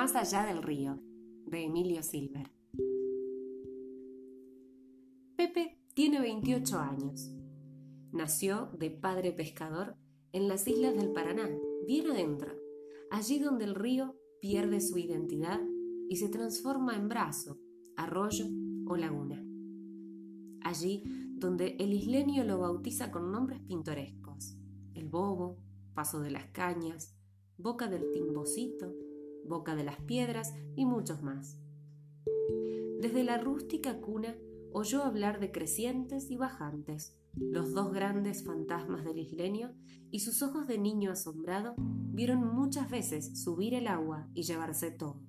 Más allá del río, de Emilio Silver. Pepe tiene 28 años. Nació de padre pescador en las islas del Paraná, bien adentro, allí donde el río pierde su identidad y se transforma en brazo, arroyo o laguna. Allí donde el isleño lo bautiza con nombres pintorescos, el bobo, paso de las cañas, boca del timbocito, boca de las piedras y muchos más. Desde la rústica cuna oyó hablar de crecientes y bajantes, los dos grandes fantasmas del isleño, y sus ojos de niño asombrado vieron muchas veces subir el agua y llevarse todo.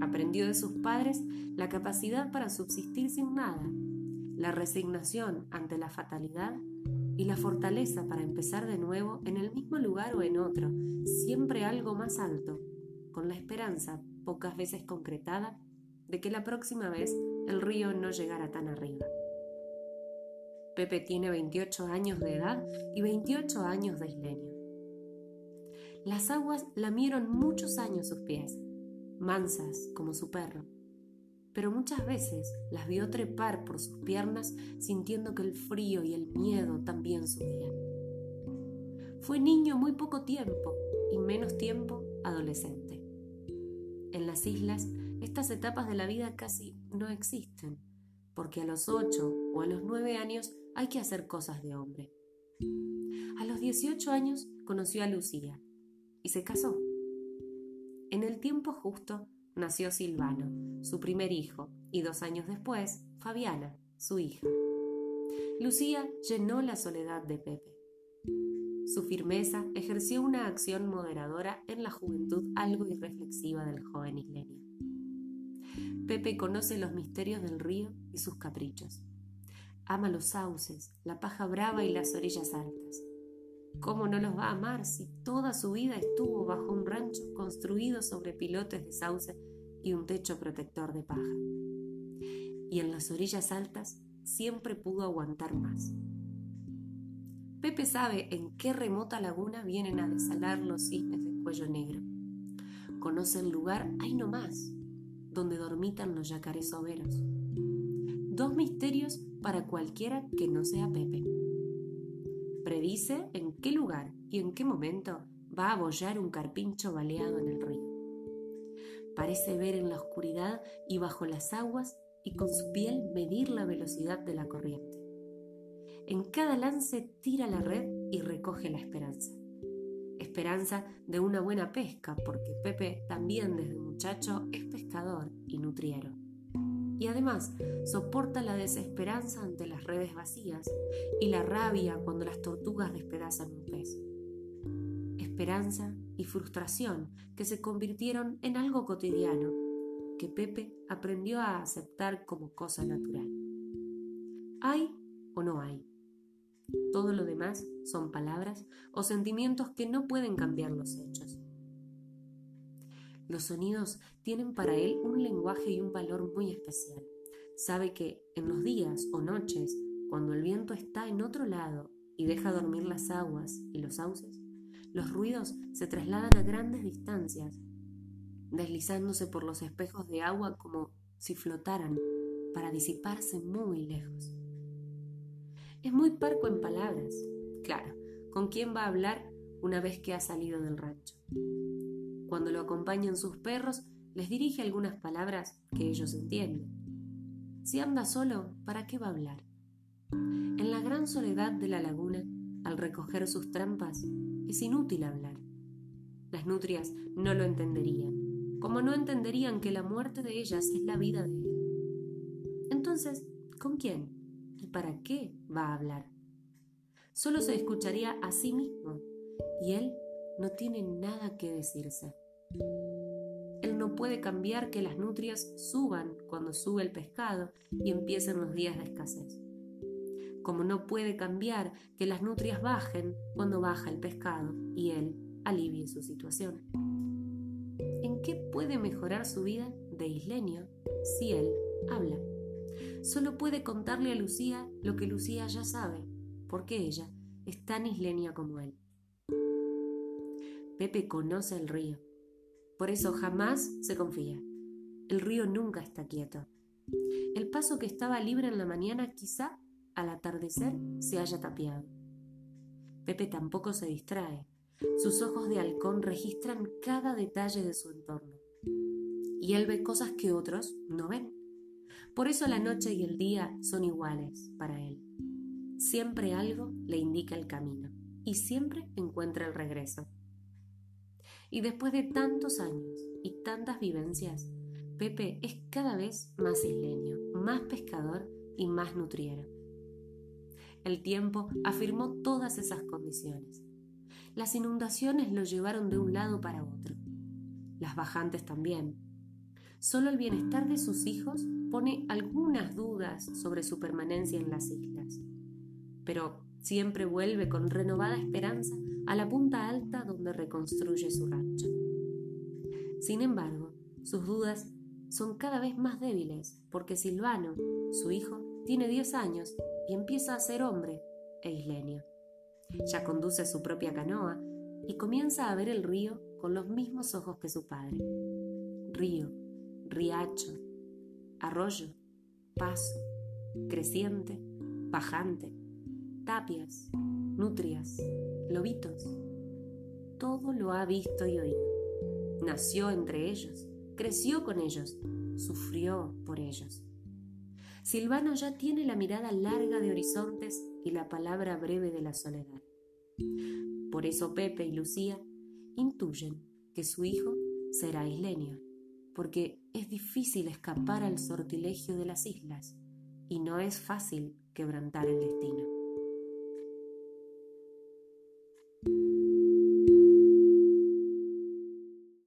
Aprendió de sus padres la capacidad para subsistir sin nada, la resignación ante la fatalidad y la fortaleza para empezar de nuevo en el mismo lugar o en otro, siempre algo más alto, con la esperanza, pocas veces concretada, de que la próxima vez el río no llegara tan arriba. Pepe tiene 28 años de edad y 28 años de isleño. Las aguas lamieron muchos años sus pies, mansas como su perro, pero muchas veces las vio trepar por sus piernas sintiendo que el frío y el miedo también subían. Fue niño muy poco tiempo y menos tiempo adolescente. En las islas, estas etapas de la vida casi no existen, porque a los 8 o a los 9 años hay que hacer cosas de hombre. A los 18 años conoció a Lucía y se casó. En el tiempo justo nació Silvano, su primer hijo, y dos años después, Fabiana, su hija. Lucía llenó la soledad de Pepe. Su firmeza ejerció una acción moderadora en la juventud algo irreflexiva del joven isleño. Pepe conoce los misterios del río y sus caprichos. Ama los sauces, la paja brava y las orillas altas. ¿Cómo no los va a amar si toda su vida estuvo bajo un rancho construido sobre pilotes de sauce y un techo protector de paja? Y en las orillas altas siempre pudo aguantar más. Pepe sabe en qué remota laguna vienen a desalar los cisnes de cuello negro. Conoce el lugar ahí nomás, donde dormitan los yacarés soberos. Dos misterios para cualquiera que no sea Pepe. Predice en qué lugar y en qué momento va a bollar un carpincho baleado en el río. Parece ver en la oscuridad y bajo las aguas y con su piel medir la velocidad de la corriente. En cada lance tira la red y recoge la esperanza. Esperanza de una buena pesca, porque Pepe también desde muchacho es pescador y nutriero. Y además soporta la desesperanza ante las redes vacías y la rabia cuando las tortugas despedazan un pez. Esperanza y frustración que se convirtieron en algo cotidiano que Pepe aprendió a aceptar como cosa natural. ¿Hay o no hay? Todo lo demás son palabras o sentimientos que no pueden cambiar los hechos. Los sonidos tienen para él un lenguaje y un valor muy especial. Sabe que en los días o noches, cuando el viento está en otro lado y deja dormir las aguas y los sauces, los ruidos se trasladan a grandes distancias, deslizándose por los espejos de agua como si flotaran para disiparse muy lejos. Es muy parco en palabras. Claro, ¿con quién va a hablar una vez que ha salido del rancho? Cuando lo acompañan sus perros, les dirige algunas palabras que ellos entienden. Si anda solo, ¿para qué va a hablar? En la gran soledad de la laguna, al recoger sus trampas, es inútil hablar. Las nutrias no lo entenderían, como no entenderían que la muerte de ellas es la vida de él. Entonces, ¿con quién? Para qué va a hablar. Solo se escucharía a sí mismo y él no tiene nada que decirse. Él no puede cambiar que las nutrias suban cuando sube el pescado y empiecen los días de escasez. Como no puede cambiar que las nutrias bajen cuando baja el pescado y él alivie su situación. ¿En qué puede mejorar su vida de isleño si él habla? Solo puede contarle a Lucía lo que Lucía ya sabe, porque ella es tan isleña como él. Pepe conoce el río, Por eso jamás se confía. El río nunca está quieto. El paso que estaba libre en la mañana quizá al atardecer se haya tapiado. Pepe tampoco se distrae. Sus ojos de halcón registran cada detalle de su entorno. Y él ve cosas que otros no ven. Por eso la noche y el día son iguales para él. Siempre algo le indica el camino y siempre encuentra el regreso. Y después de tantos años y tantas vivencias, Pepe es cada vez más isleño, más pescador y más nutriero. El tiempo afirmó todas esas condiciones. Las inundaciones lo llevaron de un lado para otro. Las bajantes también. Solo el bienestar de sus hijos pone algunas dudas sobre su permanencia en las islas. Pero siempre vuelve con renovada esperanza a la punta alta donde reconstruye su rancho. Sin embargo, sus dudas son cada vez más débiles porque Silvano, su hijo, tiene 10 años y empieza a ser hombre e isleño. Ya conduce su propia canoa y comienza a ver el río con los mismos ojos que su padre. Río, riacho, arroyo, paso, creciente, bajante, tapias, nutrias, lobitos. Todo lo ha visto y oído. Nació entre ellos, creció con ellos, sufrió por ellos. Silvano ya tiene la mirada larga de horizontes y la palabra breve de la soledad. Por eso Pepe y Lucía intuyen que su hijo será isleño, porque es difícil escapar al sortilegio de las islas y no es fácil quebrantar el destino.